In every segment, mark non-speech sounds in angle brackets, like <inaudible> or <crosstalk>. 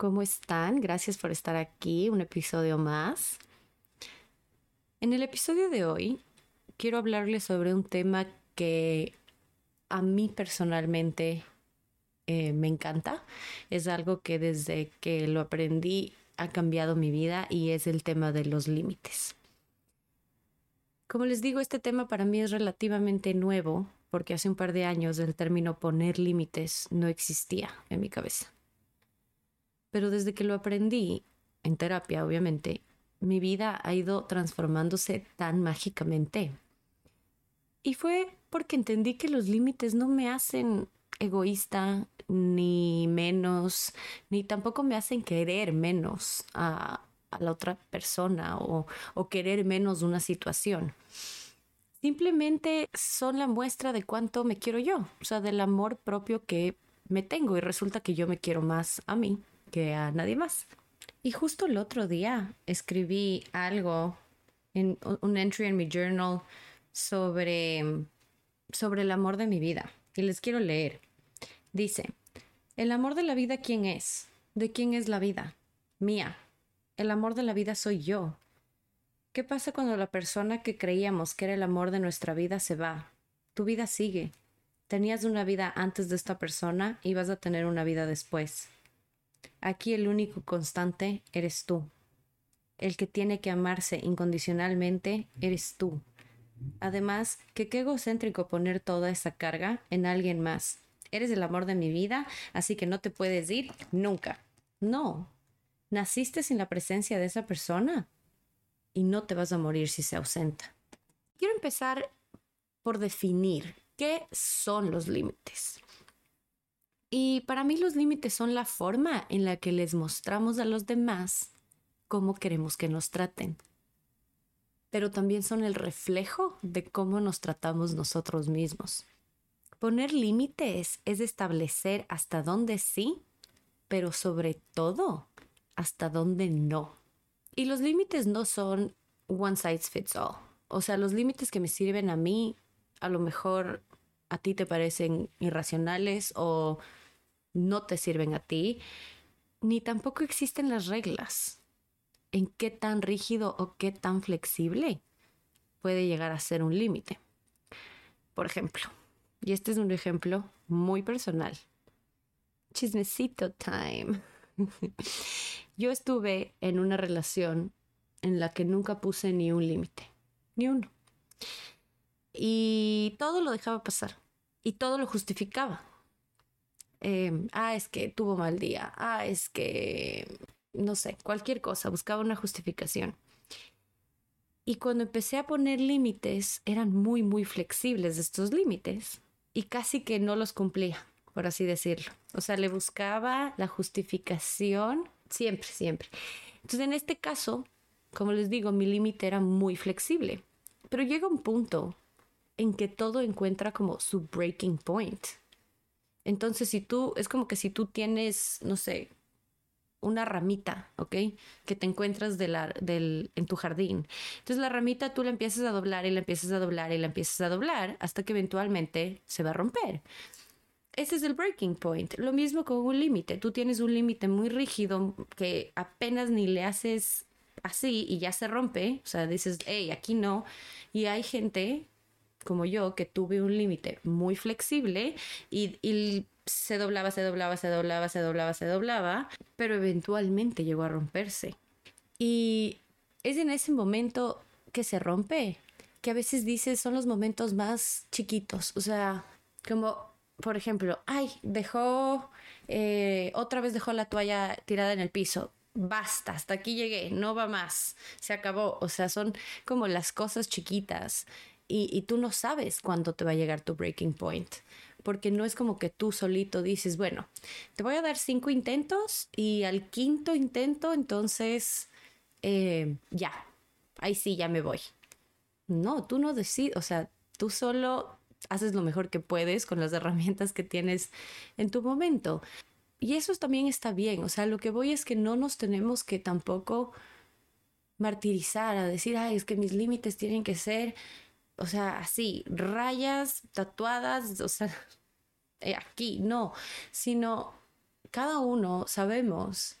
¿Cómo están? Gracias por estar aquí, un episodio más. En el episodio de hoy quiero hablarles sobre un tema que a mí personalmente eh, me encanta. Es algo que desde que lo aprendí ha cambiado mi vida y es el tema de los límites. Como les digo, este tema para mí es relativamente nuevo porque hace un par de años el término poner límites no existía en mi cabeza. Pero desde que lo aprendí, en terapia obviamente, mi vida ha ido transformándose tan mágicamente. Y fue porque entendí que los límites no me hacen egoísta, ni menos, ni tampoco me hacen querer menos a, la otra persona o, o querer menos una situación. Simplemente son la muestra de cuánto me quiero yo, o sea, del amor propio que me tengo y resulta que yo me quiero más a mí que a nadie más. Y justo el otro día escribí algo en un entry en mi journal sobre, sobre el amor de mi vida. Y les quiero leer. Dice, el amor de la vida, ¿quién es? ¿De quién es la vida? Mía. El amor de la vida soy yo. ¿Qué pasa cuando la persona que creíamos que era el amor de nuestra vida se va? Tu vida sigue. Tenías una vida antes de esta persona y vas a tener una vida después. Aquí el único constante eres tú. El que tiene que amarse incondicionalmente eres tú. Además, que qué egocéntrico poner toda esa carga en alguien más. Eres el amor de mi vida, así que no te puedes ir nunca. No. Naciste sin la presencia de esa persona y no te vas a morir si se ausenta. Quiero empezar por definir qué son los límites. Y para mí los límites son la forma en la que les mostramos a los demás cómo queremos que nos traten. Pero también son el reflejo de cómo nos tratamos nosotros mismos. Poner límites es establecer hasta dónde sí, pero sobre todo hasta dónde no. Y los límites no son one size fits all. O sea, los límites que me sirven a mí, a lo mejor a ti te parecen irracionales o no te sirven a ti, ni tampoco existen las reglas en qué tan rígido o qué tan flexible puede llegar a ser un límite. Por ejemplo, y este es un ejemplo muy personal. Chismecito time. <laughs> Yo estuve en una relación en la que nunca puse ni un límite, ni uno. Y todo lo dejaba pasar y todo lo justificaba. Em, ah, es que tuvo mal día, ah, es que, no sé, cualquier cosa, buscaba una justificación. Y cuando empecé a poner límites, eran muy, muy flexibles estos límites y casi que no los cumplía, por así decirlo. O sea, le buscaba la justificación siempre, siempre. Entonces, en este caso, como les digo, mi límite era muy flexible. Pero llega un punto en que todo encuentra como su breaking point. Entonces, si tú, es como que si tú tienes, no sé, una ramita, ¿ok? Que te encuentras de la, del, en tu jardín. Entonces la ramita tú la empiezas a doblar y la empiezas a doblar y la empiezas a doblar hasta que eventualmente se va a romper. Ese es el breaking point. Lo mismo con un límite. Tú tienes un límite muy rígido que apenas ni le haces así y ya se rompe. O sea, dices, hey, aquí no. Y hay gente como yo, que tuve un límite muy flexible y, se doblaba, se doblaba, se doblaba, se doblaba, se doblaba, pero eventualmente llegó a romperse. Y es en ese momento que se rompe, que a veces dices son los momentos más chiquitos, o sea, como por ejemplo, ay, dejó, eh, otra vez dejó la toalla tirada en el piso. Basta, hasta aquí llegué, no va más, se acabó. O sea, son como las cosas chiquitas y, tú no sabes cuándo te va a llegar tu breaking point. porque no es como que tú solito dices, bueno, te voy a dar cinco intentos y al quinto intento, entonces, eh, ya, ahí sí, ya me voy. No, tú no decides, o sea, tú solo haces lo mejor que puedes con las herramientas que tienes en tu momento. Y eso también está bien, o sea, lo que voy es que no nos tenemos que tampoco martirizar, a decir, ay, es que mis límites tienen que ser, o sea, así, rayas tatuadas, o sea, <laughs> eh, aquí, no, sino cada uno sabemos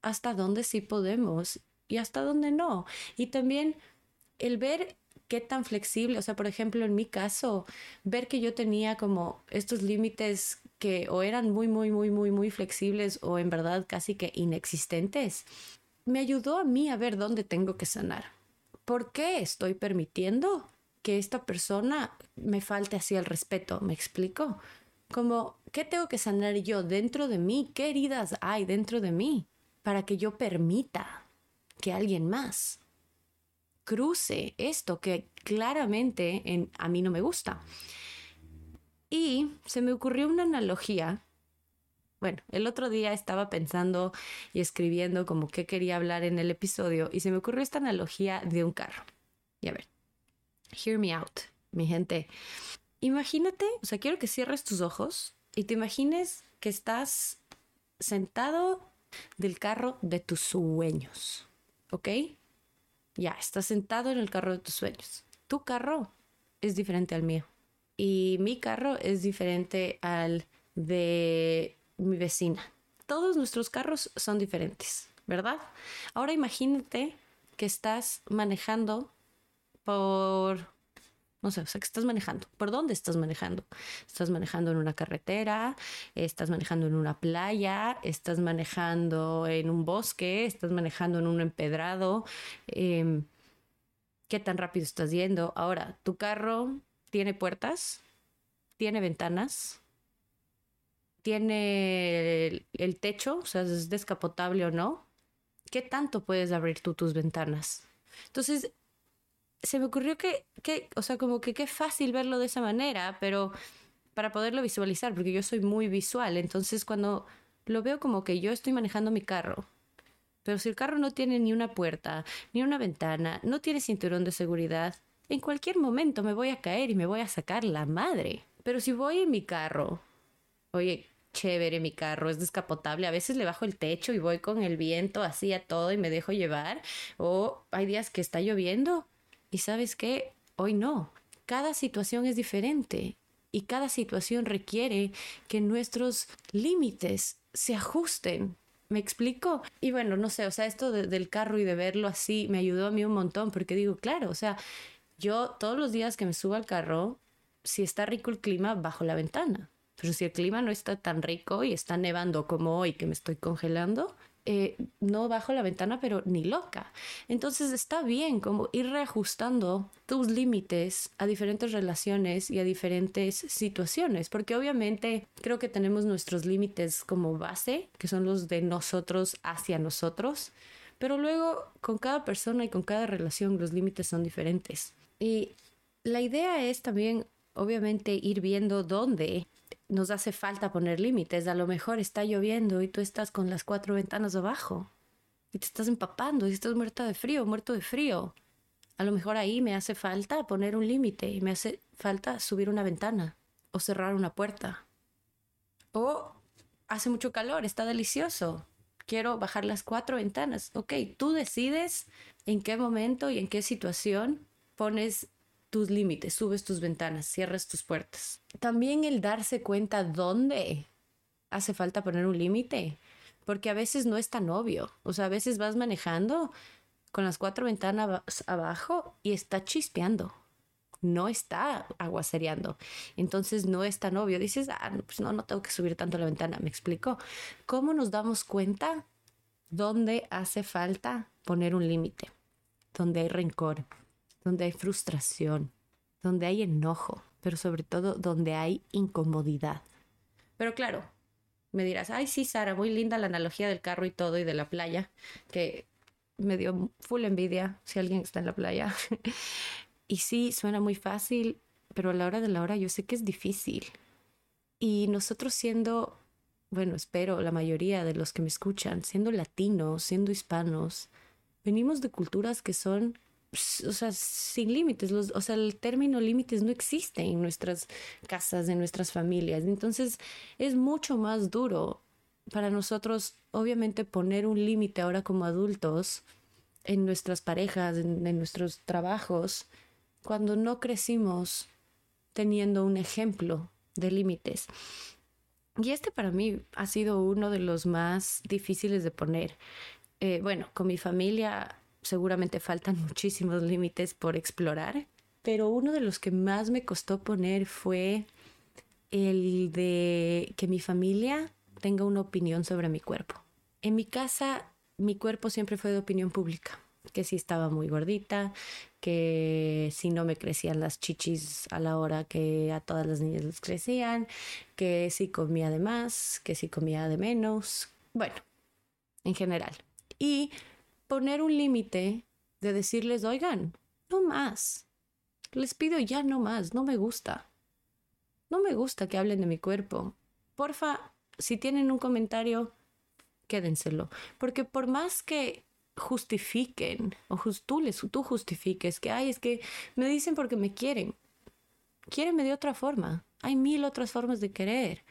hasta dónde sí podemos y hasta dónde no. Y también el ver qué tan flexible, o sea, por ejemplo, en mi caso, ver que yo tenía como estos límites que o eran muy, muy, muy, muy, muy flexibles o en verdad casi que inexistentes, me ayudó a mí a ver dónde tengo que sanar. ¿Por qué estoy permitiendo que esta persona me falte así el respeto? ¿Me explico? Como, ¿qué tengo que sanar yo dentro de mí? ¿Qué heridas hay dentro de mí para que yo permita que alguien más cruce esto que claramente en, a mí no me gusta? Y se me ocurrió una analogía bueno, el otro día estaba pensando y escribiendo como qué quería hablar en el episodio y se me ocurrió esta analogía de un carro. Y a ver, hear me out, mi gente. Imagínate, o sea, quiero que cierres tus ojos y te imagines que estás sentado del carro de tus sueños, ¿ok? Ya, estás sentado en el carro de tus sueños. Tu carro es diferente al mío y mi carro es diferente al de mi vecina. Todos nuestros carros son diferentes, ¿verdad? Ahora imagínate que estás manejando por, no sé, o sea, que estás manejando. ¿Por dónde estás manejando? Estás manejando en una carretera, estás manejando en una playa, estás manejando en un bosque, estás manejando en un empedrado. Em, ¿Qué tan rápido estás yendo? Ahora, ¿tu carro tiene puertas? ¿Tiene ventanas? tiene el, techo, o sea, es descapotable o no, ¿qué tanto puedes abrir tú tus ventanas? Entonces, se me ocurrió que, que, o sea, como que qué fácil verlo de esa manera, pero para poderlo visualizar, porque yo soy muy visual, entonces cuando lo veo como que yo estoy manejando mi carro, pero si el carro no tiene ni una puerta, ni una ventana, no tiene cinturón de seguridad, en cualquier momento me voy a caer y me voy a sacar la madre. Pero si voy en mi carro, oye, chévere mi carro, es descapotable. A veces le bajo el techo y voy con el viento así a todo y me dejo llevar. O hay días que está lloviendo y sabes qué, hoy no. Cada situación es diferente y cada situación requiere que nuestros límites se ajusten. ¿Me explico? Y bueno, no sé, o sea, esto del carro y de verlo así me ayudó a mí un montón porque digo, claro, o sea, yo todos los días que me subo al carro, si está rico el clima, bajo la ventana pero si el clima no está tan rico y está nevando como hoy que me estoy congelando, eh, no bajo la ventana, pero ni loca. Entonces está bien como ir reajustando tus límites a diferentes relaciones y a diferentes situaciones, porque obviamente creo que tenemos nuestros límites como base, que son los de nosotros hacia nosotros, pero luego con cada persona y con cada relación los límites son diferentes. Y la idea es también, obviamente, ir viendo dónde nos hace falta poner límites. A lo mejor está lloviendo y tú estás con las cuatro ventanas abajo y te estás empapando y estás muerta de frío, muerto de frío. A lo mejor ahí me hace falta poner un límite y me hace falta subir una ventana o cerrar una puerta. O hace mucho calor, está delicioso. Quiero bajar las cuatro ventanas. Ok, tú decides en qué momento y en qué situación pones tus límites, subes tus ventanas, cierras tus puertas. También el darse cuenta dónde hace falta poner un límite, porque a veces no es tan obvio. O sea, a veces vas manejando con las cuatro ventanas abajo y está chispeando. No está aguacereando. Entonces no es tan obvio. Dices, ah, pues no, no tengo que subir tanto la ventana. ¿Me explico? ¿Cómo nos damos cuenta dónde hace falta poner un límite? Donde hay rencor, donde hay frustración, donde hay enojo, pero sobre todo donde hay incomodidad. Pero claro, me dirás, ay sí, Sara, muy linda la analogía del carro y todo y de la playa, que me dio full envidia si alguien está en la playa. <laughs> y sí, suena muy fácil, pero a la hora de la hora yo sé que es difícil. Y nosotros siendo, bueno, espero la mayoría de los que me escuchan, siendo latinos, siendo hispanos, venimos de culturas que son o sea, sin límites. Los, o sea, el término límites no existe en nuestras casas, en nuestras familias. Entonces, es mucho más duro para nosotros, obviamente, poner un límite ahora como adultos en nuestras parejas, en, en nuestros trabajos, cuando no crecimos teniendo un ejemplo de límites. Y este para mí ha sido uno de los más difíciles de poner. Eh, bueno, con mi familia seguramente faltan <laughs> muchísimos límites por explorar, pero uno de los que más me costó poner fue el de que mi familia tenga una opinión sobre mi cuerpo. En mi casa, mi cuerpo siempre fue de opinión pública, que si estaba muy gordita, que si no me crecían las chichis a la hora que a todas las niñas les crecían, que si comía de más, que si comía de menos, bueno, en general. Y poner un límite de decirles, oigan, no más. Les pido ya no más, no me gusta. No me gusta que hablen de mi cuerpo. Porfa, si tienen un comentario, quédenselo. Porque por más que justifiquen, o tú, les, tú justifiques que, ay, es que me dicen porque me quieren. Quiéreme de otra forma. Hay mil otras formas de querer.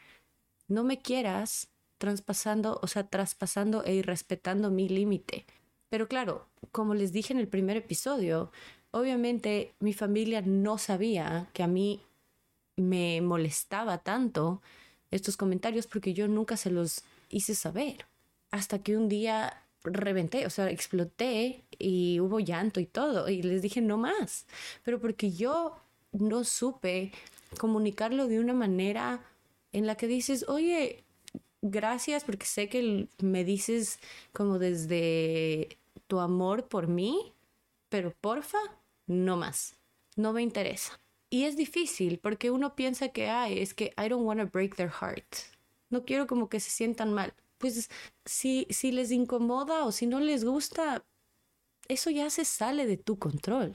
No me quieras traspasando, o sea, traspasando e irrespetando mi límite. Pero claro, como les dije en el primer episodio, obviamente mi familia no sabía que a mí me molestaba tanto estos comentarios porque yo nunca se los hice saber. Hasta que un día reventé, o sea, exploté y hubo llanto y todo. Y les dije no más. Pero porque yo no supe comunicarlo de una manera en la que dices, oye, gracias porque sé que me dices como desde tu amor por mí, pero porfa, no más. No me interesa. Y es difícil porque uno piensa que, ay, es que I don't want to break their heart. No quiero como que se sientan mal. Pues si, si les incomoda o si no les gusta, eso ya se sale de tu control.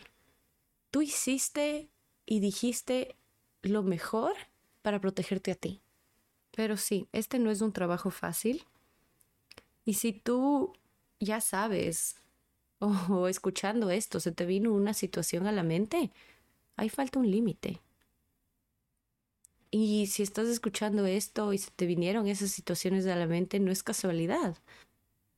Tú hiciste y dijiste lo mejor para protegerte a ti. Pero sí, este no es un trabajo fácil. Y si tú ya sabes o escuchando esto, se te vino una situación a la mente, ahí falta un límite. Y si estás escuchando esto y se te vinieron esas situaciones a la mente, no es casualidad.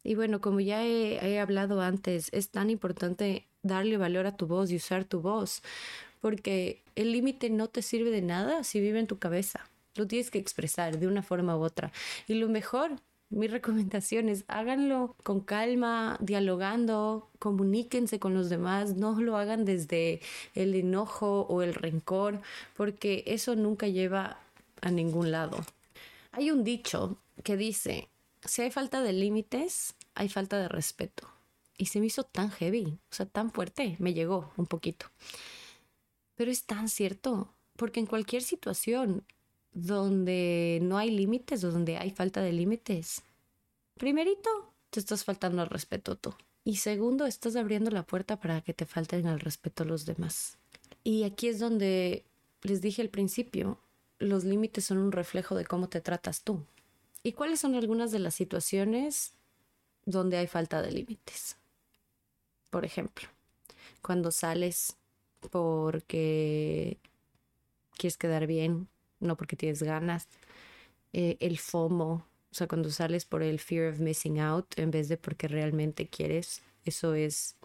Y bueno, como ya he, he, hablado antes, es tan importante darle valor a tu voz y usar tu voz, porque el límite no te sirve de nada si vive en tu cabeza. Lo tienes que expresar de una forma u otra. Y lo mejor mi recomendación es háganlo con calma, dialogando, comuníquense con los demás, no lo hagan desde el enojo o el rencor, porque eso nunca lleva a ningún lado. Hay un dicho que dice, si hay falta de límites, hay falta de respeto. Y se me hizo tan heavy, o sea, tan fuerte, me llegó un poquito. Pero es tan cierto, porque en cualquier situación donde no hay límites o donde hay falta de límites, primerito, te estás faltando al respeto tú. Y segundo, estás abriendo la puerta para que te falten al respeto los demás. Y aquí es donde les dije al principio, los límites son un reflejo de cómo te tratas tú. ¿Y cuáles son algunas de las situaciones donde hay falta de límites? Por ejemplo, cuando sales porque quieres quedar bien, no porque tienes ganas, eh, el FOMO, o sea, cuando sales por el fear of missing out en vez de porque realmente quieres, eso es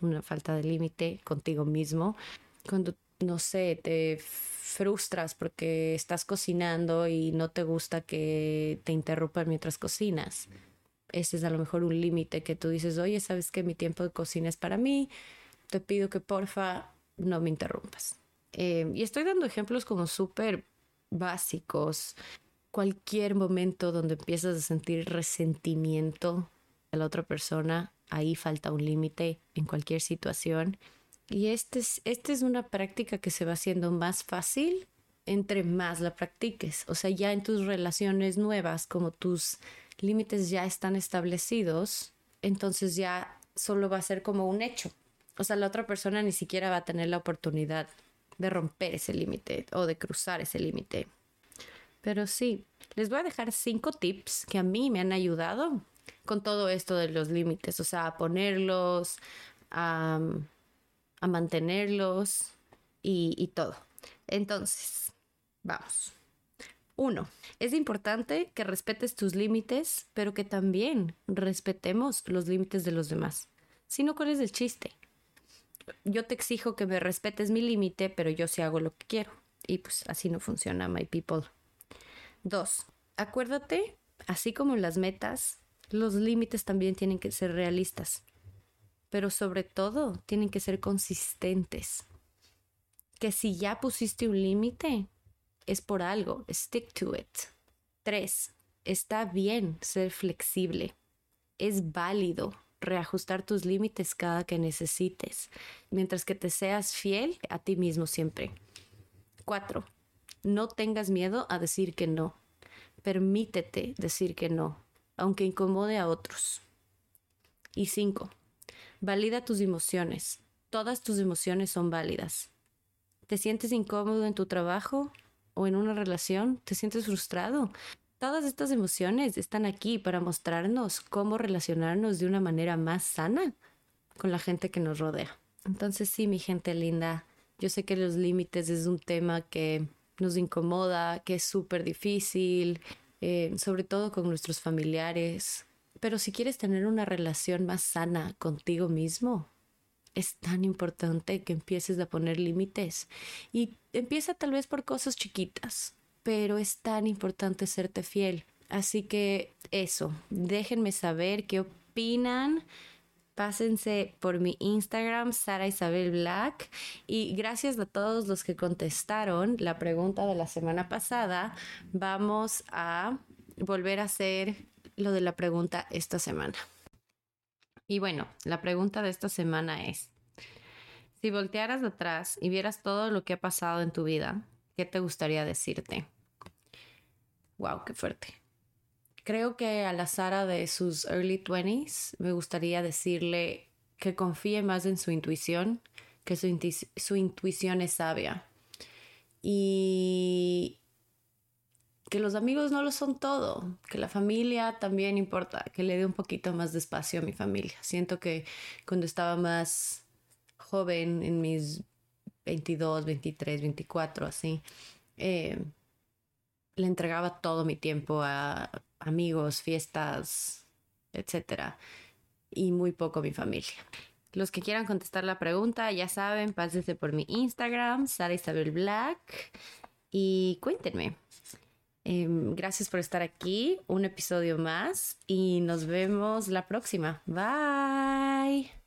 una falta de límite contigo mismo. Cuando, no sé, te frustras porque estás cocinando y no te gusta que te interrumpan mientras cocinas. Ese es a lo mejor un límite que tú dices, oye, sabes que mi tiempo de cocina es para mí, te pido que porfa no me interrumpas. Eh, y estoy dando ejemplos como súper básicos. Cualquier momento donde empiezas a sentir resentimiento de la otra persona, ahí falta un límite en cualquier situación. Y esta es, este es una práctica que se va haciendo más fácil entre más la practiques. O sea, ya en tus relaciones nuevas, como tus límites ya están establecidos, entonces ya solo va a ser como un hecho. O sea, la otra persona ni siquiera va a tener la oportunidad de romper ese límite o de cruzar ese límite. Pero sí, les voy a dejar cinco tips que a mí me han ayudado con todo esto de los límites, o sea, a ponerlos, a, mantenerlos y, y todo. Entonces, vamos. Uno, es importante que respetes tus límites, pero que también respetemos los límites de los demás. Si no, ¿cuál es el chiste? Yo te exijo que me respetes mi límite, pero yo sí hago lo que quiero. Y pues así no funciona, my people. Dos, acuérdate, así como las metas, los límites también tienen que ser realistas. Pero sobre todo, tienen que ser consistentes. Que si ya pusiste un límite, es por algo, stick to it. 3. Está bien ser flexible. Es válido reajustar tus límites cada que necesites, mientras que te seas fiel a ti mismo siempre. 4. No tengas miedo a decir que no. Permítete decir que no, aunque incomode a otros. Y 5. Valida tus emociones. Todas tus emociones son válidas. ¿Te sientes incómodo en tu trabajo? o en una relación, te sientes frustrado. Todas estas emociones están aquí para mostrarnos cómo relacionarnos de una manera más sana con la gente que nos rodea. Entonces sí, mi gente linda, yo sé que los límites es un tema que nos incomoda, que es súper difícil, eh, sobre todo con nuestros familiares. Pero si quieres tener una relación más sana contigo mismo, es tan importante que empieces a poner límites y empieza tal vez por cosas chiquitas, pero es tan importante serte fiel. Así que eso, déjenme saber qué opinan. Pásense por mi Instagram, Sara Isabel Black. Y gracias a todos los que contestaron la pregunta de la semana pasada. Vamos a volver a hacer lo de la pregunta esta semana. Y bueno, la pregunta de esta semana es, si voltearas atrás y vieras todo lo que ha pasado en tu vida, ¿qué te gustaría decirte? Wow, qué fuerte. Creo que a la Sara de sus early 20s me gustaría decirle que confíe más en su intuición, que su, su intuición es sabia. Y que los amigos no lo son todo, que la familia también importa, que le dé un poquito más de espacio a mi familia. Siento que cuando estaba más joven, en mis 22, 23, 24, así, eh, le entregaba todo mi tiempo a amigos, fiestas, etcétera, y muy poco a mi familia. Los que quieran contestar la pregunta, ya saben, pásense por mi Instagram, Sara Isabel Black, y cuéntenme. Em, gracias por estar aquí, un episodio más y nos vemos la próxima. Bye.